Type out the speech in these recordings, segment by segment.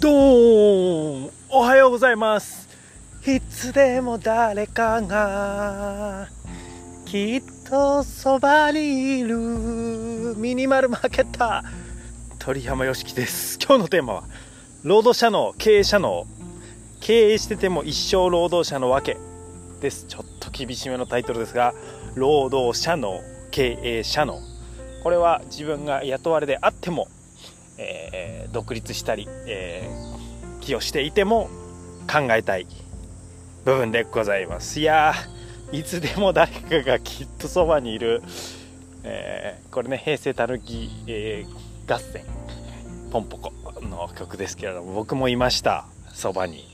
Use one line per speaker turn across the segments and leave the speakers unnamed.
どーんおはようございます。いつでも誰かがきっとそばにいるミニマルマーケッター鳥山よしきです。今日のテーマは労働者の経営者の経営してても一生労働者のわけ。です。ちょっと厳しめのタイトルですが労働者の経営者の。これは自分が雇われであってもえー、独立したり、えー、寄与していても考えたい部分でございます。いやいつでも誰かがきっとそばにいる、えー、これね平成たぬき、えー、合戦ポンポコの曲ですけれども僕もいましたそばに、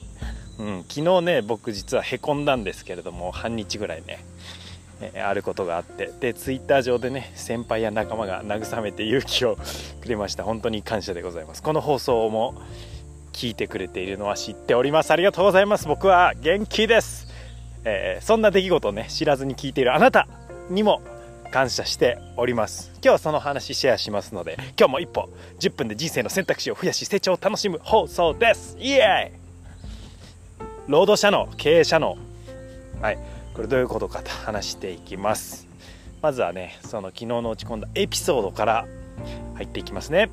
うん、昨日ね僕実はへこんだんですけれども半日ぐらいねあることがあって。でツイッター上でね先輩や仲間が慰めて勇気をくれました。本当に感謝でございます。この放送も聞いてくれているのは知っております。ありがとうございます。僕は元気です、えー、そんな出来事をね知らずに聞いているあなたにも感謝しております。今日はその話シェアしますので今日も一歩10分で人生の選択肢を増やし成長を楽しむ放送です。イエーイ。労働者の経営者のはい。これどういうことかと話していきます。まずはねその昨日の落ち込んだエピソードから入っていきますね、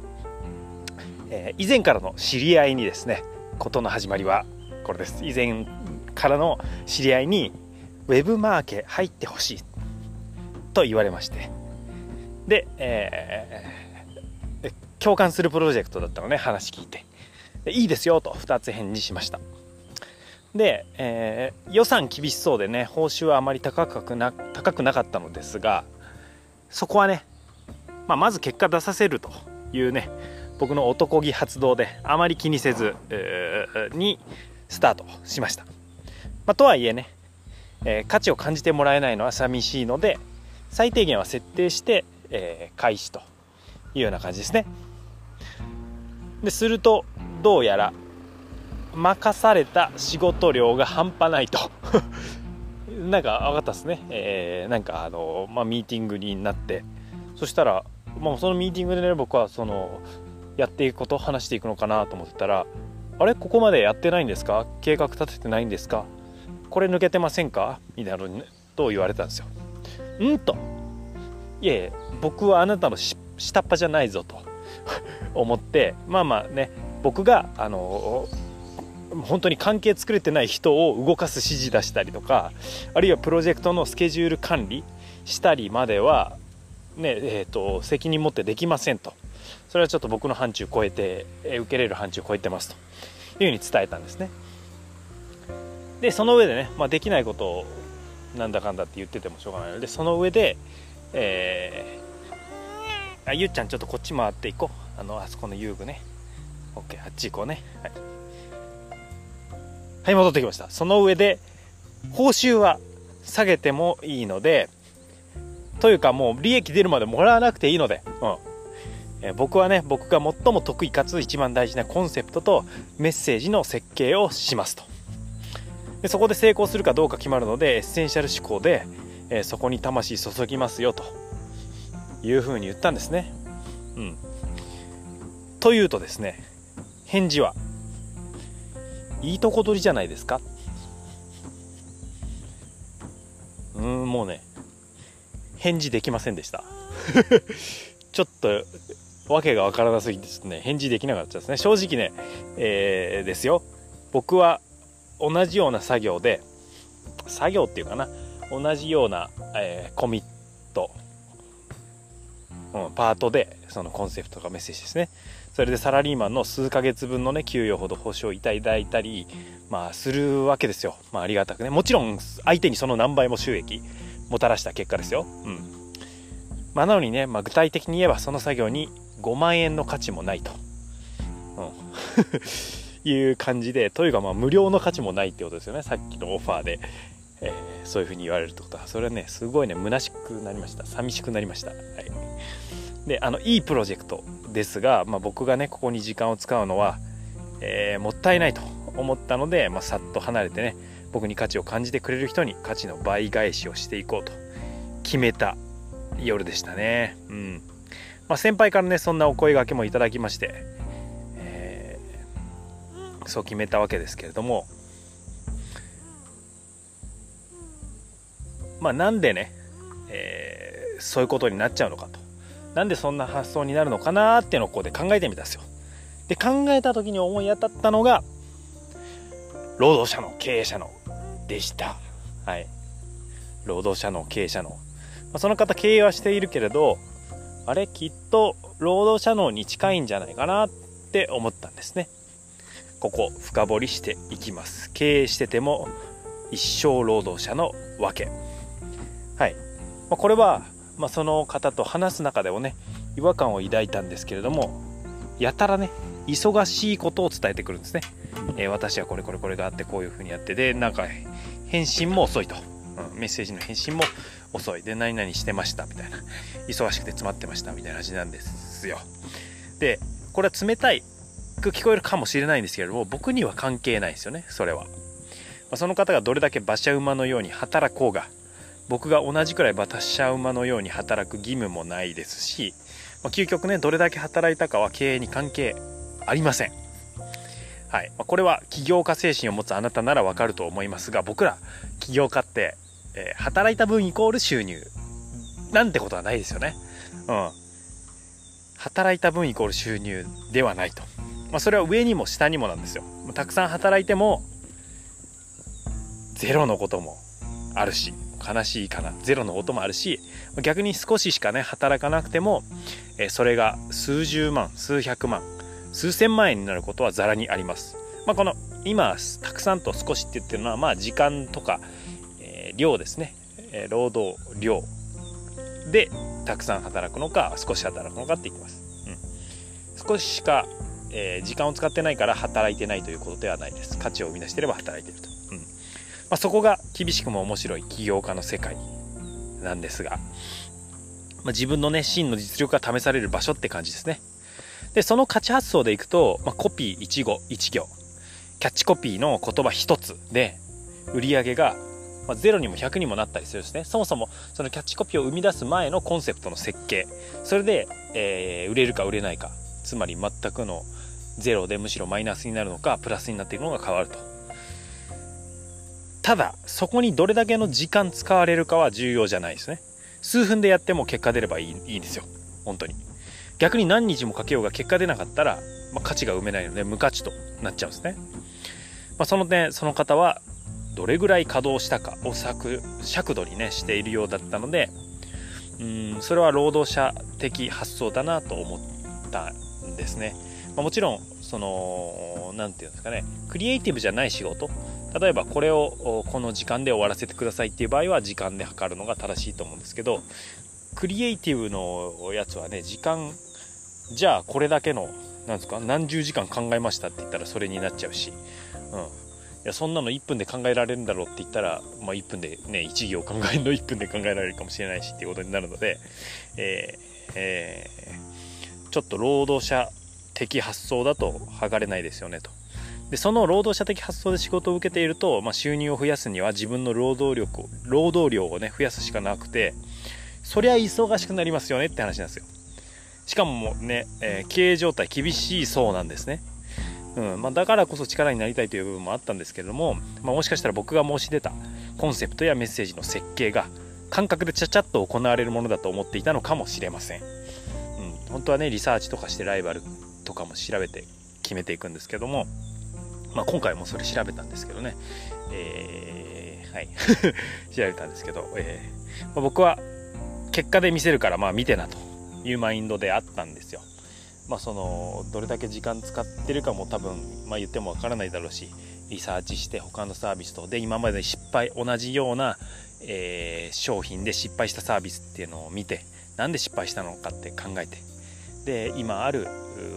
えー、以前からの知り合いにですね事の始まりはこれです。以前からの知り合いにウェブマーケ入ってほしいと言われまして。で、えー、共感するプロジェクトだったのね話聞いて。いいですよと2つ返事しました。で、えー、予算厳しそうでね報酬はあまり高くな高くなかったのですがそこはね、まあ、まず結果出させるというね僕の男気発動であまり気にせず、えー、にスタートしました、まあ、とはいえね、えー、価値を感じてもらえないのは寂しいので最低限は設定して、え、開始というような感じですね。でするとどうやら任された仕事量が半端ないと。なんか分かったっすね、えー、なんかあの、まあ、ミーティングになって。そしたら、まあ、そのミーティングでね僕はそのやっていくこと話していくのかなと思ってたらあれ？ここまでやってないんですか？計画立ててないんですか？これ抜けてませんか？みたいなのと言われたんですよ。んと。いえ僕はあなたの下っ端じゃないぞと。思ってまあまあね僕があの本当に関係作れてない人を動かす指示出したりとかあるいはプロジェクトのスケジュール管理したりまでは、ねえーと、責任持ってできませんと。それはちょっと僕の範疇を超えて、え受けれる範疇を超えてますというふうに伝えたんですね。でその上でね、まあ、できないことをなんだかんだって言っててもしょうがないのでその上で、えー、あゆっちゃんちょっとこっち回っていこう。あのあそこの遊具ね。OK あっち行こうね。はい。はい、戻ってきました。その上で、報酬は下げてもいいので、というかもう利益出るまでもらわなくていいので、うん。僕はね、僕が最も得意かつ一番大事なコンセプトとメッセージの設計をしますと。でそこで成功するかどうか決まるので、エッセンシャル思考で、え、そこに魂注ぎますよというふうに言ったんですね。うん。というとですね、返事は、いいとこ取りじゃないですか？うんもうね返事できませんでした。ちょっと訳が分からなすぎてですね返事できなかったですね。正直ね、えー、ですよ。僕は同じような作業で作業っていうかな同じような、えー、コミット、うん、パートでそのコンセプトとかメッセージですね。それでサラリーマンの数ヶ月分のね給与ほど報酬をいただいたり、まあ、するわけですよ、まあ、ありがたくね。もちろん相手にその何倍も収益もたらした結果ですよ、うん。まあ、なのにね、まあ、具体的に言えばその作業に5万円の価値もないと、うん、いう感じでというかまあ無料の価値もないってことですよね。さっきのオファーで、えー、そういうふうに言われるってことは。それはねすごいね虚しくなりました。寂しくなりました、はい、であのいいプロジェクトですが、まあ、僕がねここに時間を使うのは、えー、もったいないと思ったので、まあ、さっと離れてね僕に価値を感じてくれる人に価値の倍返しをしていこうと決めた夜でしたね。うん。まあ、先輩からねそんなお声がけもいただきまして、えそう決めたわけですけれどもまあなんでね、えー、そういうことになっちゃうのかと。なんでそんな発想になるのかなっていうのをここで考えてみたんですよ。で考えた時に思い当たったのが労働者の経営者のでした。はい。労働者の経営者の、まあ、その方経営はしているけれどあれきっと労働者能に近いんじゃないかなって思ったんですね。ここ深掘りしていきます。経営してても一生労働者のわけ。はい、まあ、これは、まあ、その方と話す中でもね違和感を抱いたんですけれどもやたらね忙しいことを伝えてくるんですね、えー、私はこれこれこれがあってこういうふうにやってでなんか返信も遅いと、うん、メッセージの返信も遅い。で何々してましたみたいな。忙しくて詰まってましたみたいな話なんですよ。でこれは冷たいく聞こえるかもしれないんですけれども僕には関係ないですよねそれは、まあ、その方がどれだけ馬車馬のように働こうが僕が同じくらい馬車馬のように働く義務もないですし、まあ、究極ねどれだけ働いたかは経営に関係ありませんはい、まあ、これは起業家精神を持つあなたならわかると思いますが僕ら起業家ってえー、働いた分イコール収入なんてことはないですよね。うん。働いた分イコール収入ではないと。まあ、それは上にも下にもなんですよ。たくさん働いても、ゼロのこともあるし、悲しいかな、ゼロのこともあるし、逆に少ししかね、働かなくても、え、それが数十万、数百万、数千万円になることはざらにあります。まあ、この、今、たくさんと少しって言ってるのは、まあ、時間とか、量ですね、え労働量でたくさん働くのか少し働くのかって言ってます、うん、少ししか、え、時間を使ってないから働いてないということではないです。価値を生み出してれば働いてると、まあ、そこが厳しくも面白い起業家の世界なんですが、まあ、自分のね真の実力が試される場所って感じですね。でその価値発想でいくと、まあ、コピー1語1行。キャッチコピーの言葉1つで売り上げがまあ、0にも100にもなったりするんですね。そもそもそのキャッチコピーを生み出す前のコンセプトの設計。それで、えー、売れるか売れないか。つまり全くの0でむしろマイナスになるのかプラスになっていくのが変わると。ただそこにどれだけの時間使われるかは重要じゃないですね。数分でやっても結果出ればいいいいんですよ。本当に。逆に何日もかけようが結果出なかったら、まあ、価値が埋めないので無価値となっちゃうんですね、まあ、その点その方はどれぐらい稼働したかを尺度にねしているようだったのでうんそれは労働者的発想だなと思ったんですね、まあ、もちろんその何て言うんですかねクリエイティブじゃない仕事例えばこれをこの時間で終わらせてくださいっていう場合は時間で測るのが正しいと思うんですけどクリエイティブのやつはね時間じゃあこれだけのなんですか何十時間考えましたって言ったらそれになっちゃうし、うん、いやそんなの1分で考えられるんだろうって言ったら、まあ、1分でね1行考えるの1分で考えられるかもしれないしっていうことになるので、えーえー、ちょっと労働者的発想だと剥がれないですよねと。でその労働者的発想で仕事を受けていると、まあ、収入を増やすには自分の労働力労働量をね増やすしかなくてそりゃ忙しくなりますよねって話なんですよ。しかもね、えー、経営状態厳しいそうなんですね。うんまあ、だからこそ力になりたいという部分もあったんですけれども、まあ、もしかしたら僕が申し出たコンセプトやメッセージの設計が感覚でちゃちゃっと行われるものだと思っていたのかもしれません、うん、本当はねリサーチとかしてライバルとかも調べて決めていくんですけども、まあ、今回もそれ調べたんですけどね、えー、はい。調べたんですけど、えーまあ、僕は結果で見せるからまあ見てなというマインドであったんですよ。まあ、そのどれだけ時間使ってるかも多分、まあ、言ってもわからないだろうしリサーチして他のサービスとで今まで失敗同じような、え、商品で失敗したサービスっていうのを見てなんで失敗したのかって考えてで今ある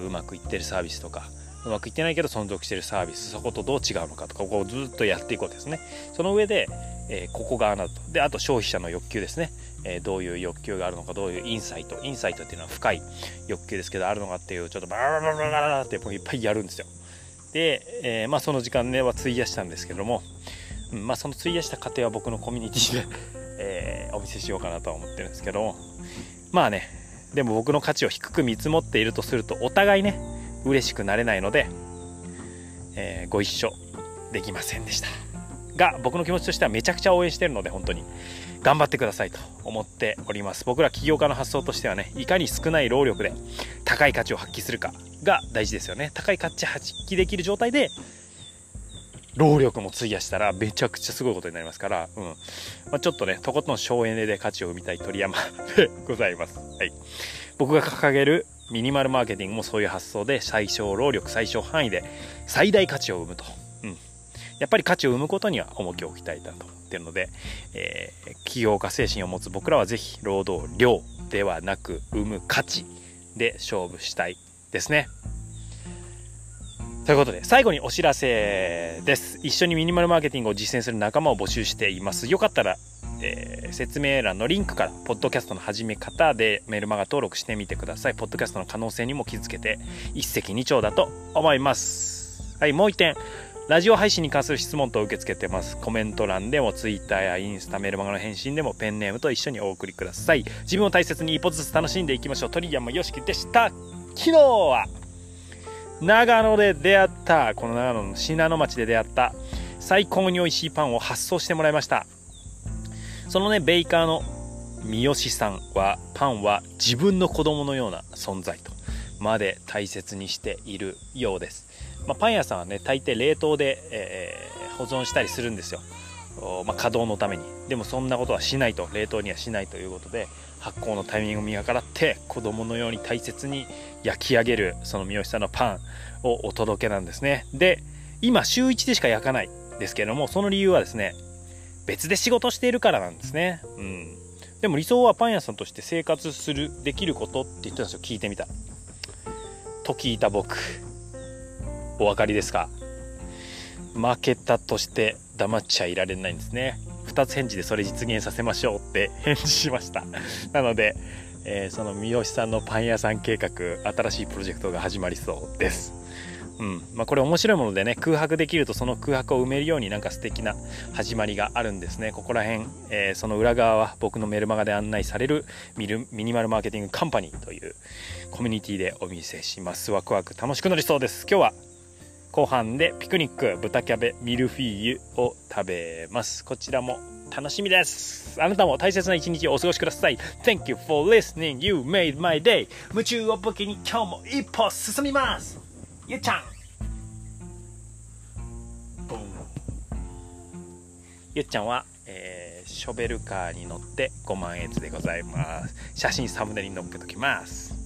うまくいってるサービスとかうまくいってないけど存続してるサービスそことどう違うのかとかここをずっとやっていくわけですね。その上で、えー、ここがあなたとであと消費者の欲求ですね。えー、どういう欲求があるのかどういうインサイトインサイトっていうのは深い欲求ですけどあるのかっていうちょっとバラバラバラバラっていっぱいやるんですよ。で、えー、まあその時間ねは費やしたんですけども、うん、まあその費やした過程は僕のコミュニティで え、お見せしようかなとは思ってるんですけども。まあねでも僕の価値を低く見積もっているとするとお互いね嬉しくなれないので、えー、ご一緒できませんでした。が僕の気持ちとしてはめちゃくちゃ応援してるので本当に。頑張ってくださいと思っております。僕ら起業家の発想としてはねいかに少ない労力で高い価値を発揮するかが大事ですよね。高い価値発揮できる状態で労力も費やしたらめちゃくちゃすごいことになりますから、うん。まあ、ちょっとねとことん省エネで価値を生みたい鳥山 でございます、はい、僕が掲げるミニマルマーケティングもそういう発想で最小労力最小範囲で最大価値を生むと、うん、やっぱり価値を生むことには重きを置きたいなと思ってるので、えー、起業家精神を持つ僕らはぜひ労働量ではなく生む価値で勝負したいですね。ということで、最後にお知らせです。一緒にミニマルマーケティングを実践する仲間を募集しています。よかったら、えー、説明欄のリンクから、ポッドキャストの始め方でメルマガ登録してみてください。ポッドキャストの可能性にも気づけて、一石二鳥だと思います。はい、もう一点。ラジオ配信に関する質問と受け付けてます。コメント欄でも Twitter やインスタ、メルマガの返信でもペンネームと一緒にお送りください。自分を大切に一歩ずつ楽しんでいきましょう。鳥山よしきでした。昨日は長野で出会ったこの長野の信濃町で出会った最高に美味しいパンを発送してもらいましたそのねベイカーの三好さんはパンは自分の子供のような存在とまで大切にしているようです、まあ、パン屋さんはね大抵冷凍で、えー、保存したりするんですよ。まあ、稼働のために。でもそんなことはしないと。冷凍にはしないということで発酵のタイミングを見計らって子供のように大切に焼き上げるその三好さんのパンをお届けなんですね。で今週1でしか焼かないですけどもその理由はですね別で仕事しているからなんですね。うん。でも理想はパン屋さんとして生活するできることって言ってたんですよ。聞いてみたと聞いた僕。お分かりですか？負けたとして黙っちゃいられないんですね。2つ返事でそれ実現させましょうって 返事しました。なので、えー、その三好さんのパン屋さん計画新しいプロジェクトが始まりそうです。うん。まあ、これ面白いものでね空白できるとその空白を埋めるようになんか素敵な始まりがあるんですね。ここら辺、えー、その裏側は僕のメルマガで案内されるミルミニマルマーケティングカンパニーというコミュニティでお見せします。ワクワク楽しくなりそうです。今日は後半でピクニック豚キャベミルフィーユを食べます。こちらも楽しみです。あなたも大切な一日をお過ごしください。Thank you for listening. You made my day. 夢中を武器に今日も一歩進みます。ゆっちゃん。ゆっちゃんは、えー、ショベルカーに乗って5万円でございます。写真サムネに載っけときます。